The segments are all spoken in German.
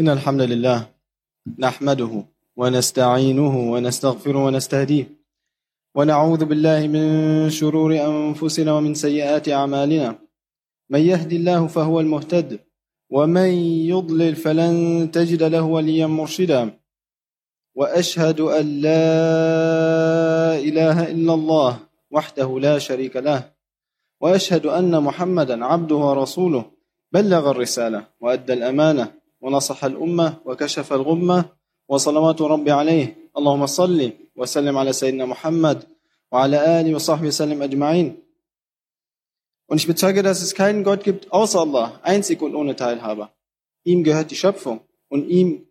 إن الحمد لله نحمده ونستعينه ونستغفره ونستهديه ونعوذ بالله من شرور أنفسنا ومن سيئات أعمالنا. من يهد الله فهو المهتد ومن يضلل فلن تجد له وليا مرشدا. وأشهد أن لا إله إلا الله وحده لا شريك له وأشهد أن محمدا عبده ورسوله. بلغ الرسالة وأدى الأمانة. ونصح الأمة وكشف الغمة وصلوات ربي عليه اللهم صل وسلم على سيدنا Muhammad وعلى آله وصحبه وسلم أجمعين Und ich bezeuge, dass es keinen Gott gibt außer Allah, einzig und ohne Teilhaber. Ihm gehört die Schöpfung und ihm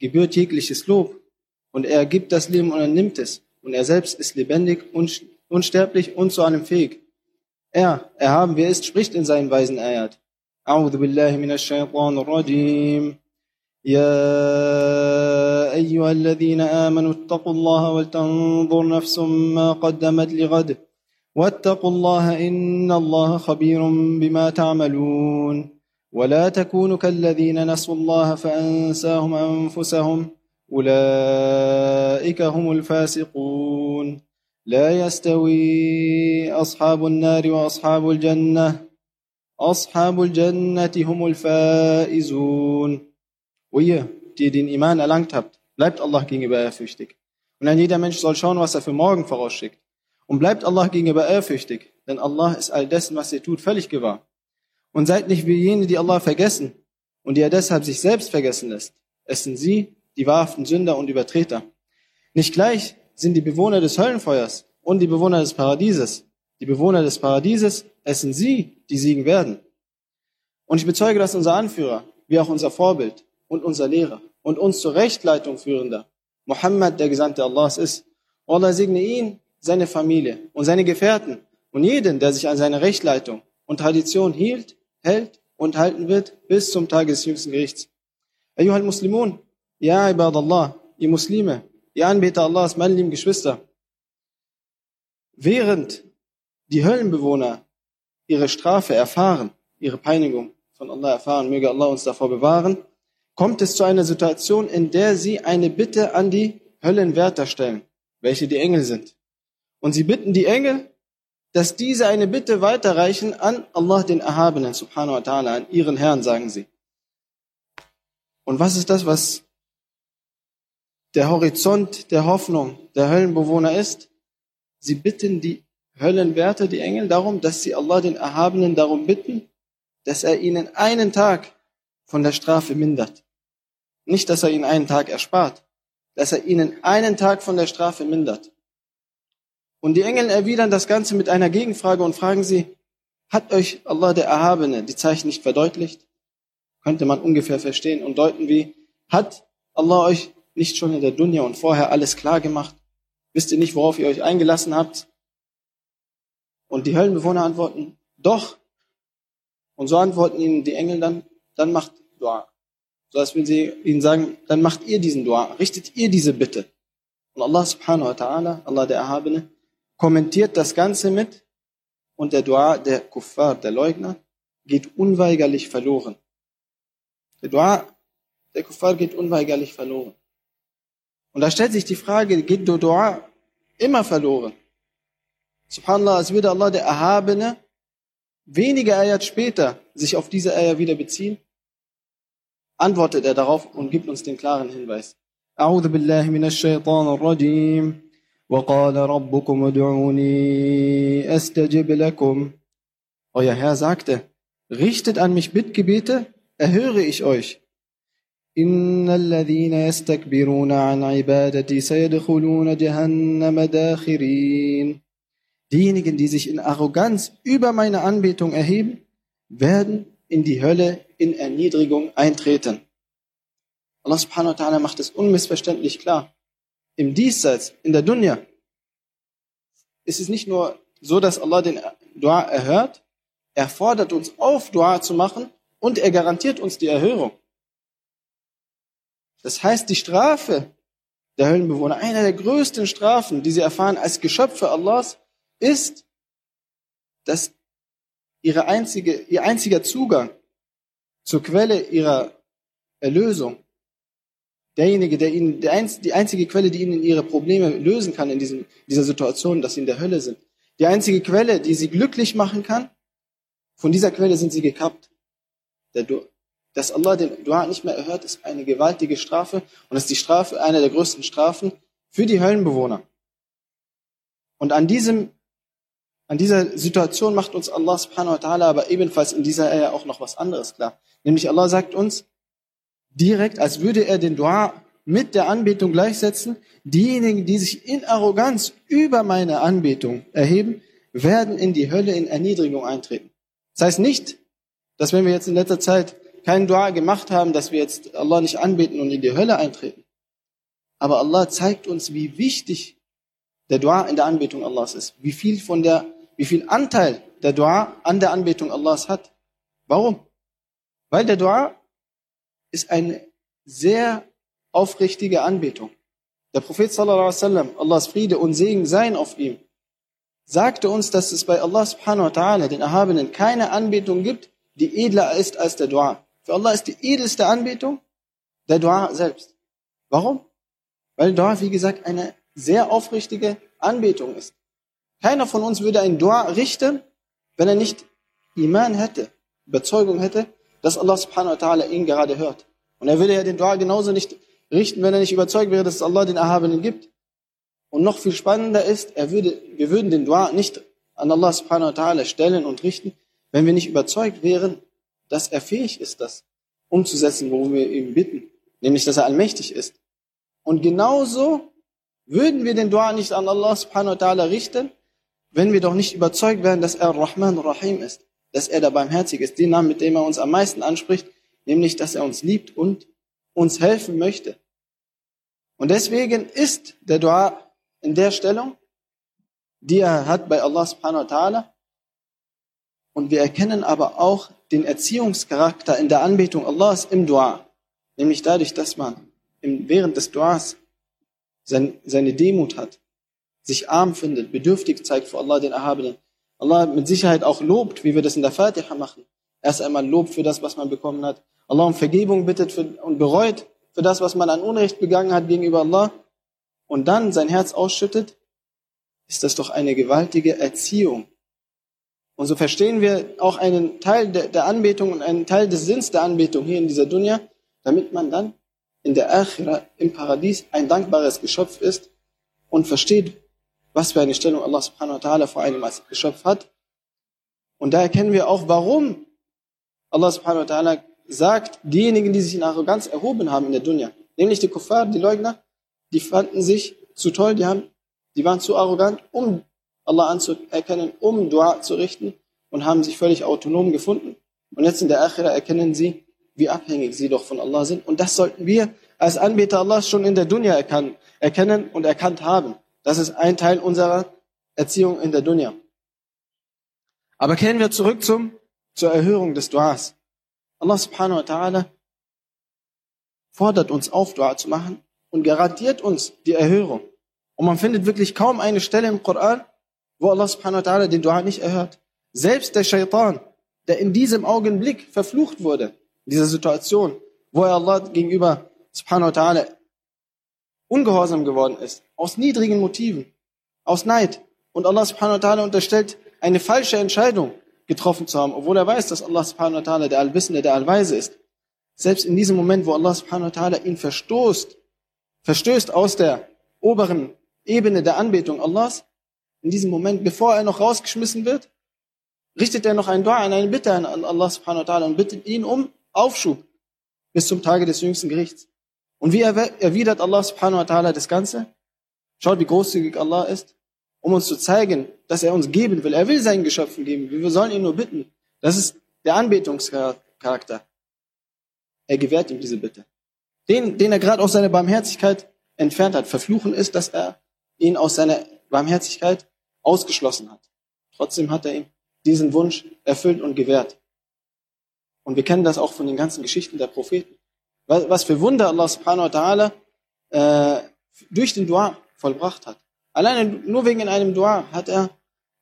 gebührt jegliches Lob. Und er gibt das Leben und er nimmt es. Und er selbst ist lebendig, unsterblich und zu allem fähig. Er, erhaben wer ist, spricht in seinen weisen Ayat. أعوذ بالله من الشيطان الرجيم. يا أيها الذين آمنوا اتقوا الله ولتنظر نفس ما قدمت لغد. واتقوا الله إن الله خبير بما تعملون. ولا تكونوا كالذين نسوا الله فأنساهم أنفسهم. أولئك هم الفاسقون. لا يستوي أصحاب النار وأصحاب الجنة. أصحاب الجنة هم الفائزون O ihr, die den Iman erlangt habt, bleibt Allah gegenüber ehrfürchtig. Und ein jeder Mensch soll schauen, was er für morgen vorausschickt. Und bleibt Allah gegenüber ehrfürchtig, denn Allah ist all dessen, was ihr tut, völlig gewahr. Und seid nicht wie jene, die Allah vergessen und die er deshalb sich selbst vergessen lässt. Es sind sie, die wahrhaften Sünder und Übertreter. Nicht gleich sind die Bewohner des Höllenfeuers und die Bewohner des Paradieses. Die Bewohner des Paradieses, es sind sie, die siegen werden. Und ich bezeuge, dass unser Anführer, wie auch unser Vorbild und unser Lehrer und uns zur Rechtleitung führender, Muhammad, der Gesandte Allahs ist. Allah segne ihn, seine Familie und seine Gefährten und jeden, der sich an seine Rechtleitung und Tradition hielt, hält und halten wird bis zum Tag des jüngsten Gerichts. Ayuhal Muslimun, ja Ibadallah, ihr Muslime, ihr Anbeter Allahs, meine lieben Geschwister. Während die Höllenbewohner ihre Strafe erfahren, ihre Peinigung von Allah erfahren, möge Allah uns davor bewahren, kommt es zu einer Situation, in der sie eine Bitte an die Höllenwärter stellen, welche die Engel sind. Und sie bitten die Engel, dass diese eine Bitte weiterreichen an Allah den Erhabenen, subhanahu wa ta'ala, an ihren Herrn, sagen sie. Und was ist das, was der Horizont der Hoffnung der Höllenbewohner ist? Sie bitten die Höllenwärter, die Engel, darum, dass sie Allah den Erhabenen darum bitten, dass er ihnen einen Tag von der Strafe mindert. Nicht, dass er ihnen einen Tag erspart, dass er ihnen einen Tag von der Strafe mindert. Und die Engel erwidern das Ganze mit einer Gegenfrage und fragen sie, hat euch Allah der Erhabene die Zeichen nicht verdeutlicht? Könnte man ungefähr verstehen und deuten wie, hat Allah euch nicht schon in der Dunya und vorher alles klar gemacht? Wisst ihr nicht, worauf ihr euch eingelassen habt? Und die Höllenbewohner antworten, doch. Und so antworten ihnen die Engel dann, dann macht Dua. So als würden sie ihnen sagen, dann macht ihr diesen Dua, richtet ihr diese Bitte. Und Allah subhanahu wa ta'ala, Allah der Erhabene, kommentiert das Ganze mit und der Dua der Kuffar, der Leugner, geht unweigerlich verloren. Der Dua der Kuffar geht unweigerlich verloren. Und da stellt sich die Frage, geht der Dua immer verloren? Subhanallah, als würde Allah der Erhabene wenige Ayat später sich auf diese Ayat wieder beziehen, antwortet er darauf und gibt uns den klaren Hinweis. أعوذ بالله من الشيطان الرجيم وقال ربكم ادعوني أستجب لكم Euer Herr sagte, richtet an mich Bittgebete, erhöre ich euch. إن الذين يستكبرون عن عبادتي سيدخلون جهنم داخرين Diejenigen, die sich in Arroganz über meine Anbetung erheben, werden in die Hölle in Erniedrigung eintreten. Allah subhanahu wa ta'ala macht es unmissverständlich klar. Im Diesseits, in der Dunya, ist es nicht nur so, dass Allah den Dua erhört, er fordert uns auf, Dua zu machen und er garantiert uns die Erhörung. Das heißt, die Strafe der Höllenbewohner, einer der größten Strafen, die sie erfahren als Geschöpfe Allahs, ist, dass ihre einzige, ihr einziger Zugang zur Quelle ihrer Erlösung. Derjenige, der ihnen, der einz, die einzige Quelle, die ihnen ihre Probleme lösen kann in diesem, dieser Situation, dass sie in der Hölle sind. Die einzige Quelle, die sie glücklich machen kann, von dieser Quelle sind sie gekappt. Der, dass Allah den Dua nicht mehr erhört, ist eine gewaltige Strafe und ist die Strafe, eine der größten Strafen für die Höllenbewohner. Und an diesem, an dieser Situation macht uns Allah subhanahu wa ta'ala aber ebenfalls in dieser Ehe auch noch was anderes klar. Nämlich Allah sagt uns direkt, als würde er den Dua mit der Anbetung gleichsetzen, diejenigen, die sich in Arroganz über meine Anbetung erheben, werden in die Hölle in Erniedrigung eintreten. Das heißt nicht, dass wenn wir jetzt in letzter Zeit keinen Dua gemacht haben, dass wir jetzt Allah nicht anbeten und in die Hölle eintreten. Aber Allah zeigt uns, wie wichtig der Dua in der Anbetung Allahs ist. Wie viel von der, wie viel Anteil der Dua an der Anbetung Allahs hat. Warum? Weil der Dua ist eine sehr aufrichtige Anbetung. Der Prophet sallallahu alaihi wasallam, Allahs Friede und Segen seien auf ihm, sagte uns, dass es bei Allah subhanahu wa ta'ala, den Erhabenen, keine Anbetung gibt, die edler ist als der Dua. Für Allah ist die edelste Anbetung der Dua selbst. Warum? Weil Dua, wie gesagt, eine sehr aufrichtige Anbetung ist. Keiner von uns würde ein Dua richten, wenn er nicht Iman hätte, Überzeugung hätte, dass Allah subhanahu wa ta'ala ihn gerade hört. Und er würde ja den Dua genauso nicht richten, wenn er nicht überzeugt wäre, dass Allah den Erhabenen gibt. Und noch viel spannender ist, er würde, wir würden den Dua nicht an Allah subhanahu wa ta'ala stellen und richten, wenn wir nicht überzeugt wären, dass er fähig ist, das umzusetzen, worum wir ihm bitten, nämlich dass er allmächtig ist. Und genauso würden wir den Dua nicht an Allah subhanahu wa ta'ala richten, wenn wir doch nicht überzeugt werden, dass er Rahman Rahim ist, dass er der Barmherzige ist, den Namen, mit dem er uns am meisten anspricht, nämlich, dass er uns liebt und uns helfen möchte. Und deswegen ist der Dua in der Stellung, die er hat bei Allah subhanahu wa ta'ala, und wir erkennen aber auch den Erziehungscharakter in der Anbetung Allahs im Dua. Nämlich dadurch, dass man während des Duas seine Demut hat, sich arm findet, bedürftig zeigt vor Allah den Erhabenen. Allah mit Sicherheit auch lobt, wie wir das in der Fatiha machen. Erst einmal lobt für das, was man bekommen hat. Allah um Vergebung bittet für, und bereut für das, was man an Unrecht begangen hat gegenüber Allah. Und dann sein Herz ausschüttet, ist das doch eine gewaltige Erziehung und so verstehen wir auch einen Teil der Anbetung und einen Teil des Sinns der Anbetung hier in dieser Dunya, damit man dann in der Akhira, im Paradies, ein dankbares Geschöpf ist und versteht, was für eine Stellung Allah subhanahu wa ta'ala vor einem als Geschöpf hat. Und da erkennen wir auch, warum Allah subhanahu wa ta'ala sagt, diejenigen, die sich in Arroganz erhoben haben in der Dunya, nämlich die Kuffar, die Leugner, die fanden sich zu toll, die haben, die waren zu arrogant, um Allah anzuerkennen, um Dua zu richten und haben sich völlig autonom gefunden. Und jetzt in der Akhira erkennen sie, wie abhängig sie doch von Allah sind. Und das sollten wir als Anbeter Allahs schon in der Dunya erkennen und erkannt haben. Das ist ein Teil unserer Erziehung in der Dunya. Aber kehren wir zurück zum, zur Erhörung des Duas. Allah subhanahu wa ta'ala fordert uns auf, Dua zu machen und garantiert uns die Erhörung. Und man findet wirklich kaum eine Stelle im Koran, wo Allah subhanahu wa ta'ala den Dua nicht erhört. Selbst der Shaitan, der in diesem Augenblick verflucht wurde, in dieser Situation, wo er Allah gegenüber subhanahu wa ta'ala ungehorsam geworden ist, aus niedrigen Motiven, aus Neid. Und Allah subhanahu wa ta'ala unterstellt, eine falsche Entscheidung getroffen zu haben, obwohl er weiß, dass Allah subhanahu wa ta'ala der Allwissende, der Allweise ist. Selbst in diesem Moment, wo Allah subhanahu wa ta'ala ihn verstoßt, verstößt aus der oberen Ebene der Anbetung Allahs, in diesem Moment, bevor er noch rausgeschmissen wird, richtet er noch einen Dua, eine Bitte an Allah subhanahu wa ta'ala und bittet ihn um Aufschub bis zum Tage des jüngsten Gerichts. Und wie erwidert Allah subhanahu wa ta'ala das Ganze? Schaut, wie großzügig Allah ist, um uns zu zeigen, dass er uns geben will. Er will seinen Geschöpfen geben. Wir sollen ihn nur bitten. Das ist der Anbetungscharakter. Er gewährt ihm diese Bitte. Den, den er gerade aus seiner Barmherzigkeit entfernt hat. Verfluchen ist, dass er ihn aus seiner Barmherzigkeit ausgeschlossen hat. Trotzdem hat er ihm diesen Wunsch erfüllt und gewährt. Und wir kennen das auch von den ganzen Geschichten der Propheten. Was für Wunder Allah subhanahu wa ta'ala äh, durch den Dua vollbracht hat. Alleine nur wegen einem Dua hat er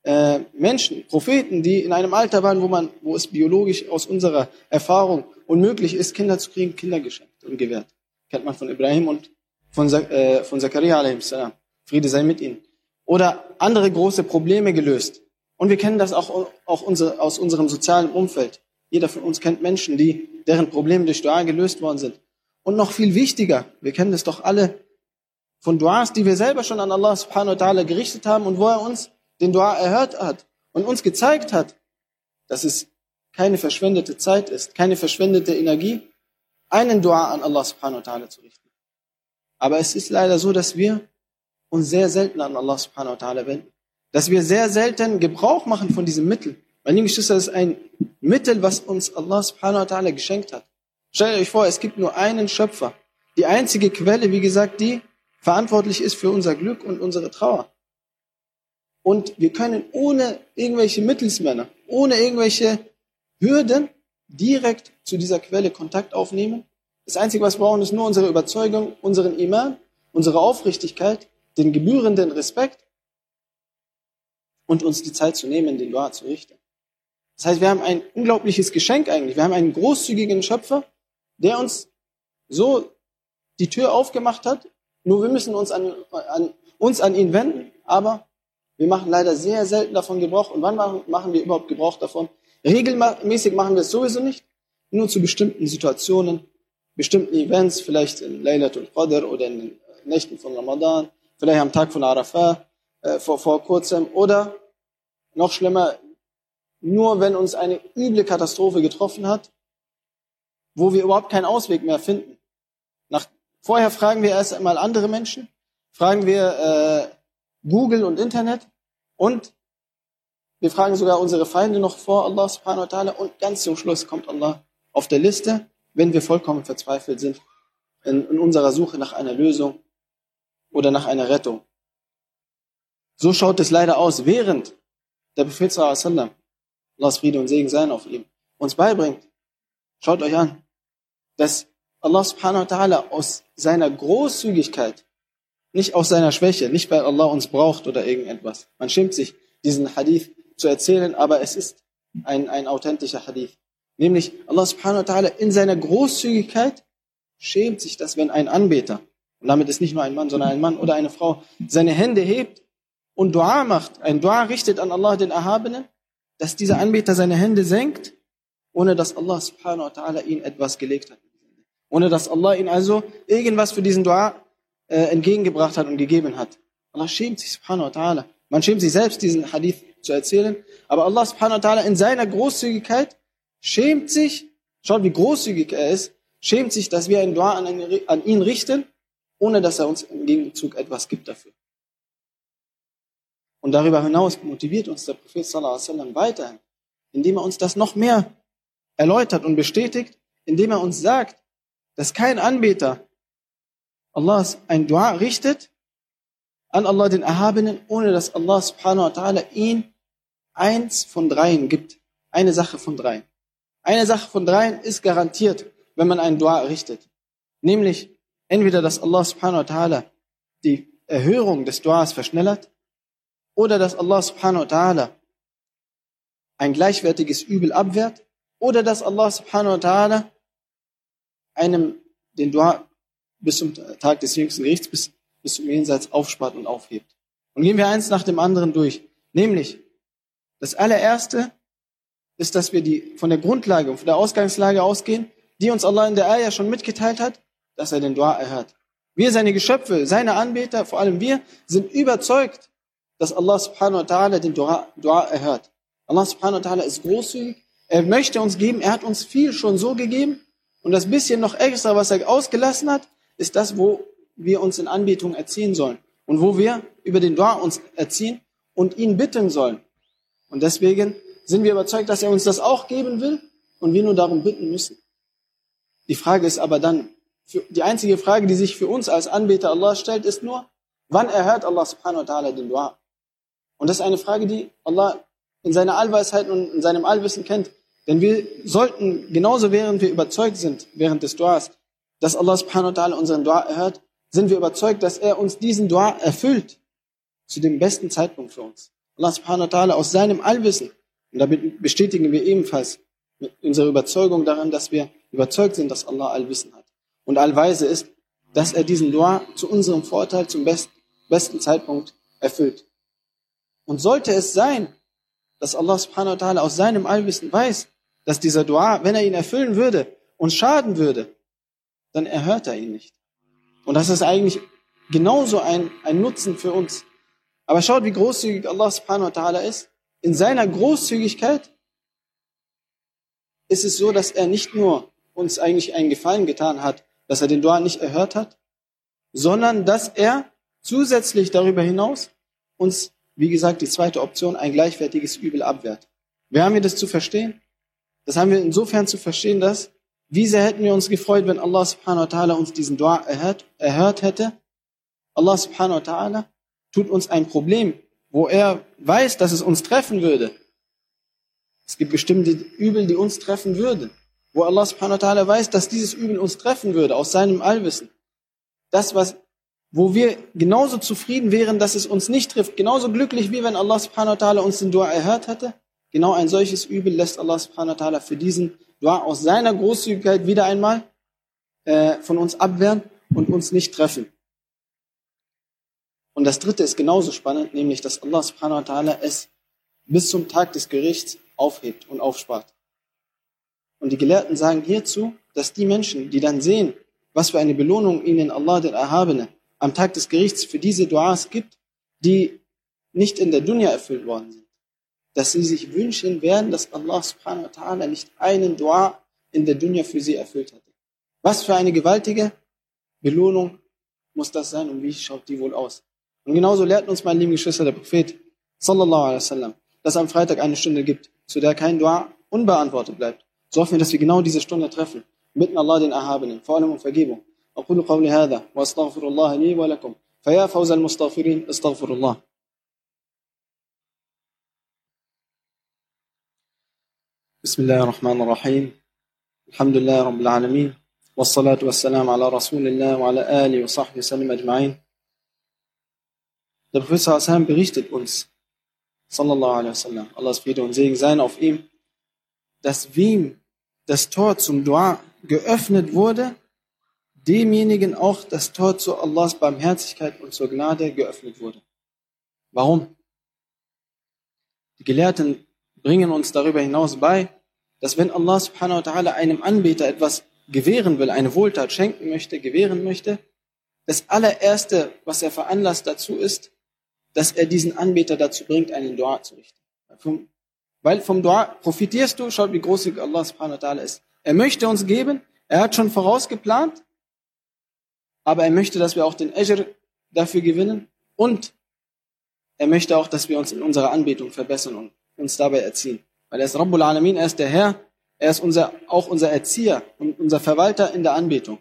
äh, Menschen, Propheten, die in einem Alter waren, wo man, wo es biologisch aus unserer Erfahrung unmöglich ist, Kinder zu kriegen, Kinder geschenkt und gewährt. Kennt man von Ibrahim und von, äh, von Zakaria a.s. Friede sei mit ihnen. Oder andere große Probleme gelöst. Und wir kennen das auch, auch unsere, aus unserem sozialen Umfeld. Jeder von uns kennt Menschen, die, deren Probleme durch Dua gelöst worden sind. Und noch viel wichtiger, wir kennen das doch alle von Duas, die wir selber schon an Allah subhanahu wa ta'ala gerichtet haben und wo er uns den Dua erhört hat und uns gezeigt hat, dass es keine verschwendete Zeit ist, keine verschwendete Energie, einen Dua an Allah subhanahu wa ta'ala zu richten. Aber es ist leider so, dass wir uns sehr selten an Allah subhanahu wa ta'ala wenden. Dass wir sehr selten Gebrauch machen von diesem Mittel. Meine lieben Geschwister, das ist ein Mittel, was uns Allah subhanahu wa ta'ala geschenkt hat. Stellt euch vor, es gibt nur einen Schöpfer. Die einzige Quelle, wie gesagt, die verantwortlich ist für unser Glück und unsere Trauer. Und wir können ohne irgendwelche Mittelsmänner, ohne irgendwelche Hürden direkt zu dieser Quelle Kontakt aufnehmen. Das Einzige, was wir brauchen, ist nur unsere Überzeugung, unseren Iman, unsere Aufrichtigkeit, den gebührenden Respekt und uns die Zeit zu nehmen, den Dua zu richten. Das heißt, wir haben ein unglaubliches Geschenk eigentlich. Wir haben einen großzügigen Schöpfer, der uns so die Tür aufgemacht hat. Nur wir müssen uns an, an, uns an ihn wenden, aber wir machen leider sehr selten davon Gebrauch. Und wann machen, wir überhaupt Gebrauch davon? Regelmäßig machen wir es sowieso nicht. Nur zu bestimmten Situationen, bestimmten Events, vielleicht in Laylatul Qadr oder in den Nächten von Ramadan, vielleicht am Tag von Arafah äh, vor, vor kurzem oder noch schlimmer, nur wenn uns eine üble Katastrophe getroffen hat, wo wir überhaupt keinen Ausweg mehr finden. Nach, vorher fragen wir erst einmal andere Menschen, fragen wir äh, Google und Internet und wir fragen sogar unsere Feinde noch vor Allah subhanahu wa ta'ala und ganz zum Schluss kommt Allah auf der Liste, wenn wir vollkommen verzweifelt sind in, in unserer Suche nach einer Lösung oder nach einer Rettung. So schaut es leider aus, während der Prophet sallam, Allahs Friede und Segen sein auf ihm, uns beibringt. Schaut euch an, dass Allah subhanahu wa ta'ala aus seiner Großzügigkeit nicht aus seiner Schwäche, nicht weil Allah uns braucht oder irgendetwas. Man schämt sich, diesen Hadith zu erzählen, aber es ist ein, ein authentischer Hadith. Nämlich Allah subhanahu wa ta'ala in seiner Großzügigkeit schämt sich, dass wenn ein Anbeter, und damit ist nicht nur ein Mann, sondern ein Mann oder eine Frau, seine Hände hebt und Dua macht, ein Dua richtet an Allah den Erhabenen, dass dieser Anbeter seine Hände senkt, ohne dass Allah subhanahu wa ta'ala ihm etwas gelegt hat. Ohne dass Allah ihn also irgendwas für diesen Dua äh, entgegengebracht hat und gegeben hat. Allah schämt sich, subhanahu wa ta'ala. Man schämt sich selbst, diesen Hadith zu erzählen. Aber Allah subhanahu wa ta'ala in seiner Großzügigkeit schämt sich, schaut wie großzügig er ist, schämt sich, dass wir ein Dua an ihn richten, ohne dass er uns im Gegenzug etwas gibt dafür. Und darüber hinaus motiviert uns der Prophet sallallahu alaihi wasallam weiterhin, indem er uns das noch mehr erläutert und bestätigt, indem er uns sagt, dass kein Anbeter Allah ein Dua richtet an Allah den Erhabenen, ohne dass Allah subhanahu wa ta'ala ihn eins von dreien gibt. Eine Sache von dreien. Eine Sache von dreien ist garantiert, wenn man einen Dua richtet. Nämlich entweder, dass Allah subhanahu wa ta'ala die Erhörung des Duas verschnellert oder dass Allah subhanahu wa ta'ala ein gleichwertiges Übel abwehrt oder dass Allah subhanahu wa ta'ala einem den Dua bis zum Tag des jüngsten Gerichts, bis, bis zum Jenseits aufspart und aufhebt. Und gehen wir eins nach dem anderen durch. Nämlich, das allererste ist, dass wir die, von der Grundlage und von der Ausgangslage ausgehen, die uns Allah in der Ayah schon mitgeteilt hat, dass er den Dua erhört. Wir, seine Geschöpfe, seine Anbeter, vor allem wir, sind überzeugt, dass Allah subhanahu wa ta'ala den Dua, Dua erhört. Allah subhanahu wa ta'ala ist großzügig. Er möchte uns geben. Er hat uns viel schon so gegeben. Und das bisschen noch extra, was er ausgelassen hat, ist das, wo wir uns in Anbetung erziehen sollen und wo wir über den Dua uns erziehen und ihn bitten sollen. Und deswegen sind wir überzeugt, dass er uns das auch geben will und wir nur darum bitten müssen. Die Frage ist aber dann, die einzige Frage, die sich für uns als Anbeter Allah stellt, ist nur, wann erhört Allah subhanahu wa ta'ala den Dua? Und das ist eine Frage, die Allah in seiner Allweisheit und in seinem Allwissen kennt. Denn wir sollten, genauso während wir überzeugt sind, während des Duas, dass Allah subhanahu wa ta'ala unseren Dua erhört, sind wir überzeugt, dass er uns diesen Dua erfüllt zu dem besten Zeitpunkt für uns. Allah subhanahu wa ta'ala aus seinem Allwissen, und damit bestätigen wir ebenfalls unsere Überzeugung daran, dass wir überzeugt sind, dass Allah Allwissen hat und Allweise ist, dass er diesen Dua zu unserem Vorteil, zum best, besten Zeitpunkt erfüllt. Und sollte es sein, dass Allah subhanahu wa ta'ala aus seinem Allwissen weiß, dass dieser Dua, wenn er ihn erfüllen würde, uns schaden würde, dann erhört er ihn nicht. Und das ist eigentlich genauso ein, ein Nutzen für uns. Aber schaut, wie großzügig Allah subhanahu wa ta'ala ist. In seiner Großzügigkeit ist es so, dass er nicht nur uns eigentlich einen Gefallen getan hat, dass er den Dua nicht erhört hat, sondern dass er zusätzlich darüber hinaus uns, wie gesagt, die zweite Option, ein gleichwertiges Übel abwehrt. Wie haben wir das zu verstehen? Das haben wir insofern zu verstehen, dass wie sehr hätten wir uns gefreut, wenn Allah subhanahu wa ta'ala uns diesen Dua erhört, erhört hätte. Allah subhanahu wa ta'ala tut uns ein Problem, wo er weiß, dass es uns treffen würde. Es gibt bestimmte Übel, die uns treffen würden. Wo Allah subhanahu wa ta'ala weiß, dass dieses Übel uns treffen würde, aus seinem Allwissen. Das, was, wo wir genauso zufrieden wären, dass es uns nicht trifft, genauso glücklich wie wenn Allah subhanahu wa ta'ala uns den Dua erhört hätte, Genau ein solches Übel lässt Allah subhanahu wa ta'ala für diesen Dua aus seiner Großzügigkeit wieder einmal äh, von uns abwehren und uns nicht treffen. Und das dritte ist genauso spannend, nämlich dass Allah subhanahu wa ta'ala es bis zum Tag des Gerichts aufhebt und aufspart. Und die Gelehrten sagen hierzu, dass die Menschen, die dann sehen, was für eine Belohnung ihnen Allah der Erhabene am Tag des Gerichts für diese Duas gibt, die nicht in der Dunya erfüllt worden sind, dass sie sich wünschen werden, dass Allah subhanahu wa ta'ala nicht einen Dua in der Dunya für sie erfüllt hatte. Was für eine gewaltige Belohnung muss das sein und wie schaut die wohl aus? Und genauso lehrt uns, mein lieben Geschwister, der Prophet, sallallahu alaihi wasallam, dass am Freitag eine Stunde gibt, zu der kein Dua unbeantwortet bleibt. So hoffen wir, dass wir genau diese Stunde treffen. Bitten Allah den Erhabenen, vor allem um Vergebung. أقول قولي هذا وأستغفر الله لي ولكم. فيا فوز المستغفرين استغفر الله. بسم الله الرحمن الرحيم. الحمد لله رب العالمين. والصلاة والسلام على رسول الله وعلى آله وصحبه وسلم أجمعين. Der Prophet sallam berichtet uns, sallallahu alaihi wasallam, Allahs Friede und Segen seien auf ihm, dass wem das Tor zum Dua geöffnet wurde, demjenigen auch das Tor zu Allahs Barmherzigkeit und zur Gnade geöffnet wurde. Warum? Die Gelehrten bringen uns darüber hinaus bei, dass wenn Allah subhanahu wa ta'ala einem Anbeter etwas gewähren will, eine Wohltat schenken möchte, gewähren möchte, das allererste, was er veranlasst dazu ist, dass er diesen Anbeter dazu bringt, einen Dua zu richten. Weil vom Dua profitierst du, schaut wie großzügig Allah subhanahu wa ta'ala ist. Er möchte uns geben, er hat schon vorausgeplant, aber er möchte, dass wir auch den Ajr dafür gewinnen und er möchte auch, dass wir uns in unserer Anbetung verbessern und uns dabei erziehen. Weil er ist Rabbul Alamin, er ist der Herr, er ist unser, auch unser Erzieher und unser Verwalter in der Anbetung.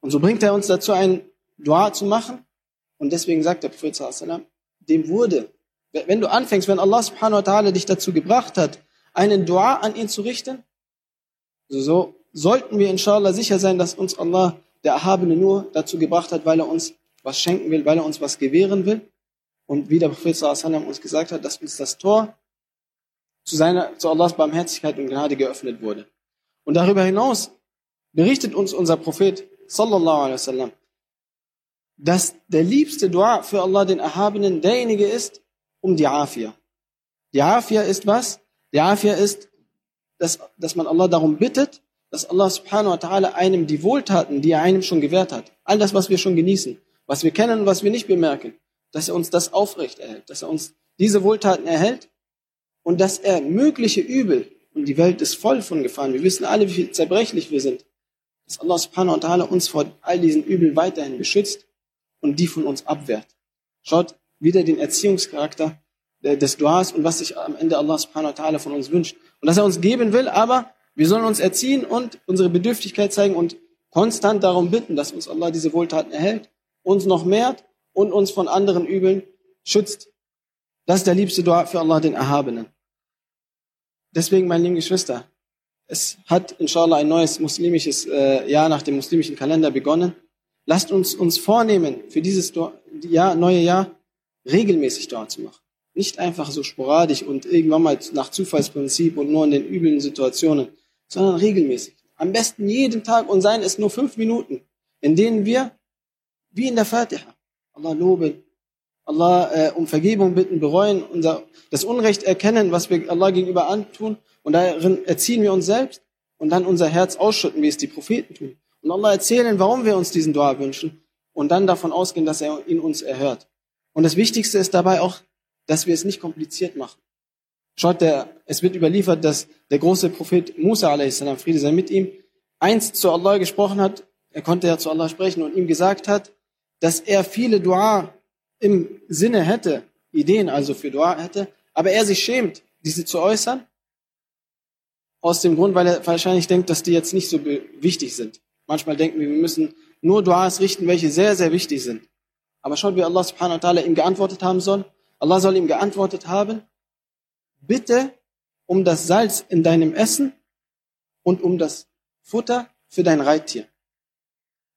Und so bringt er uns dazu, ein Dua zu machen. Und deswegen sagt der Prophet sallam, dem wurde, wenn du anfängst, wenn Allah subhanahu wa ta'ala dich dazu gebracht hat, einen Dua an ihn zu richten, so sollten wir inshallah sicher sein, dass uns Allah, der Erhabene, nur dazu gebracht hat, weil er uns was schenken will, weil er uns was gewähren will. Und wie der Prophet sallam uns gesagt hat, dass uns das Tor zu, seiner, zu Allahs Barmherzigkeit und Gnade geöffnet wurde. Und darüber hinaus berichtet uns unser Prophet sallallahu alaihi wasallam, dass der liebste Dua für Allah den Erhabenen derjenige ist um die Afia. Die Afia ist was? Die Afia ist, dass, dass man Allah darum bittet, dass Allah subhanahu wa ta'ala einem die Wohltaten, die er einem schon gewährt hat, all das, was wir schon genießen, was wir kennen und was wir nicht bemerken, dass er uns das aufrecht erhält, dass er uns diese Wohltaten erhält und dass er mögliche Übel, und die Welt ist voll von Gefahren, wir wissen alle, wie zerbrechlich wir sind, dass Allah subhanahu wa ta'ala uns vor all diesen Übel weiterhin beschützt und die von uns abwehrt. Schaut wieder den Erziehungscharakter des Duas und was sich am Ende Allah subhanahu wa ta'ala von uns wünscht. Und dass er uns geben will, aber wir sollen uns erziehen und unsere Bedürftigkeit zeigen und konstant darum bitten, dass uns Allah diese Wohltaten erhält, uns noch mehrt und uns von anderen Übeln schützt. Das ist der liebste Dua für Allah, den Erhabenen. Deswegen, meine lieben Geschwister, es hat inshallah ein neues muslimisches äh, Jahr nach dem muslimischen Kalender begonnen. Lasst uns uns vornehmen, für dieses Jahr, neue Jahr regelmäßig Dua zu machen. Nicht einfach so sporadisch und irgendwann mal nach Zufallsprinzip und nur in den üblen Situationen, sondern regelmäßig. Am besten jeden Tag und seien es nur fünf Minuten, in denen wir, wie in der Fatiha, Allah loben, Allah äh, um Vergebung bitten, bereuen, unser, das Unrecht erkennen, was wir Allah gegenüber antun und darin erziehen wir uns selbst und dann unser Herz ausschütten, wie es die Propheten tun. Und Allah erzählen, warum wir uns diesen Dua wünschen und dann davon ausgehen, dass er ihn uns erhört. Und das Wichtigste ist dabei auch, dass wir es nicht kompliziert machen. Schaut, der, es wird überliefert, dass der große Prophet Musa a.s., Friede sei mit ihm, einst zu Allah gesprochen hat, er konnte ja zu Allah sprechen und ihm gesagt hat, dass er viele Dua im Sinne hätte, Ideen also für Dua hätte, aber er sich schämt, diese zu äußern, aus dem Grund, weil er wahrscheinlich denkt, dass die jetzt nicht so wichtig sind. Manchmal denken wir, wir müssen nur Duas richten, welche sehr, sehr wichtig sind. Aber schaut, wie Allah subhanahu wa ta'ala ihm geantwortet haben soll. Allah soll ihm geantwortet haben, bitte um das Salz in deinem Essen und um das Futter für dein Reittier.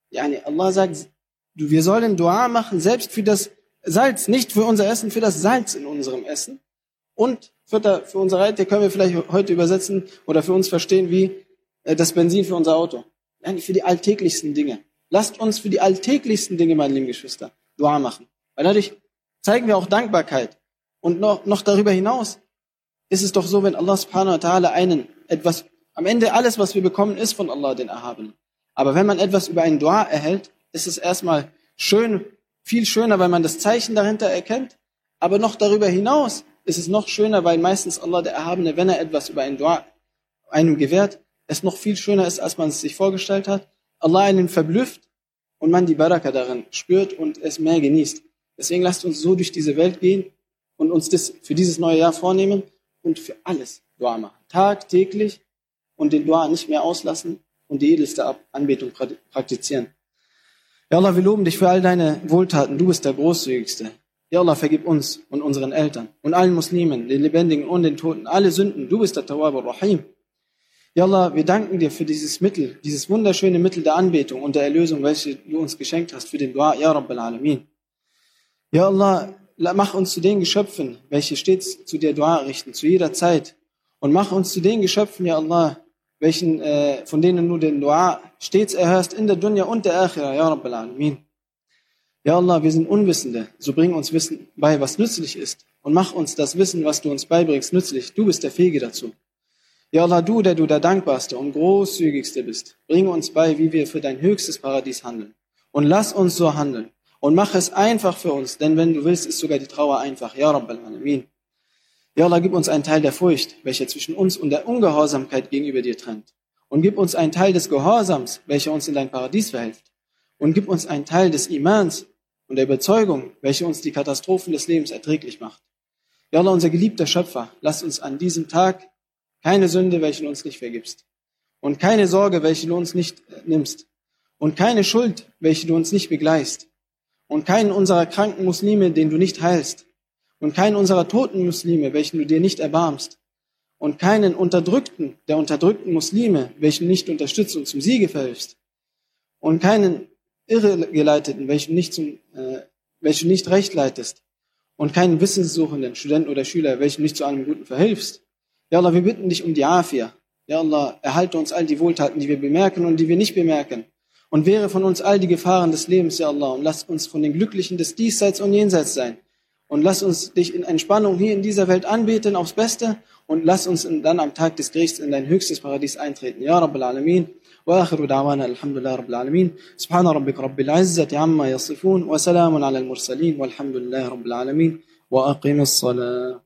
Yani Allah sagt, wir sollen Dua machen, selbst für das Salz, nicht für unser Essen, für das Salz in unserem Essen. Und Futter für unser Reittier können wir vielleicht heute übersetzen oder für uns verstehen wie äh, das Benzin für unser Auto. Yani für die alltäglichsten Dinge. Lasst uns für die alltäglichsten Dinge, meine lieben Geschwister, Dua machen. Weil dadurch zeigen wir auch Dankbarkeit. Und noch, noch darüber hinaus ist es doch so, wenn Allah subhanahu wa ta'ala einen etwas, am Ende alles, was wir bekommen, ist von Allah, den Erhabenen. Aber wenn man etwas über einen Dua erhält, ist es erstmal schön, viel schöner, weil man das Zeichen dahinter erkennt. Aber noch darüber hinaus ist es noch schöner, weil meistens Allah, der Erhabene, wenn er etwas über einen Dua einem gewährt, es noch viel schöner ist, als man es sich vorgestellt hat. Allah einen verblüfft und man die Baraka darin spürt und es mehr genießt. Deswegen lasst uns so durch diese Welt gehen und uns das für dieses neue Jahr vornehmen, und für alles Dua machen. Tagtäglich und den Dua nicht mehr auslassen und die edelste Anbetung praktizieren. Ja Allah, wir loben dich für all deine Wohltaten. Du bist der Großzügigste. Ja Allah, vergib uns und unseren Eltern und allen Muslimen, den Lebendigen und den Toten, alle Sünden. Du bist der Tawwab rahim Ja Allah, wir danken dir für dieses Mittel, dieses wunderschöne Mittel der Anbetung und der Erlösung, welche du uns geschenkt hast für den Dua. Ja Rabbal Alamin. Ja Allah, mach uns zu den Geschöpfen, welche stets zu dir Dua richten, zu jeder Zeit. Und mach uns zu den Geschöpfen, ja Allah, welchen, äh, von denen du den Dua stets erhörst in der Dunya und der Akhira, ja Rabbal Alamin. Ja Allah, wir sind Unwissende, so bring uns Wissen bei, was nützlich ist. Und mach uns das Wissen, was du uns beibringst, nützlich. Du bist der Fähige dazu. Ja Allah, du, der du der Dankbarste und Großzügigste bist, bring uns bei, wie wir für dein höchstes Paradies handeln. Und lass uns so handeln, und mach es einfach für uns, denn wenn du willst, ist sogar die Trauer einfach. Ja, Rabbal Alamin. Ja, Allah, gib uns einen Teil der Furcht, welcher zwischen uns und der Ungehorsamkeit gegenüber dir trennt. Und gib uns einen Teil des Gehorsams, welcher uns in dein Paradies verhilft. Und gib uns einen Teil des Imans und der Überzeugung, welche uns die Katastrophen des Lebens erträglich macht. Ja, Allah, unser geliebter Schöpfer, lass uns an diesem Tag keine Sünde, welche du uns nicht vergibst. Und keine Sorge, welche du uns nicht nimmst. Und keine Schuld, welche du uns nicht begleist und keinen unserer kranken Muslime, den du nicht heilst, und keinen unserer toten Muslime, welchen du dir nicht erbarmst, und keinen Unterdrückten der unterdrückten Muslime, welchen nicht unterstützt und zum Siege verhilfst, und keinen Irregeleiteten, welchen nicht zum, äh, welchen nicht recht leitest, und keinen wissenssuchenden Studenten oder Schüler, welchen nicht zu einem Guten verhilfst. Ja Allah, wir bitten dich um die Afia. Ja Allah, erhalte uns all die Wohltaten, die wir bemerken und die wir nicht bemerken und wehre von uns all die Gefahren des Lebens, ja Allah, und lass uns von den Glücklichen des Diesseits und Jenseits sein. Und lass uns dich in Entspannung hier in dieser Welt anbeten aufs Beste und lass uns dann am Tag des Gerichts in dein höchstes Paradies eintreten. Ja Rabbil Alamin. وآخر دعوانا الحمد لله رب العالمين سبحان ربك رب العزة عما يصفون وسلام على المرسلين والحمد لله رب العالمين وأقم الصلاة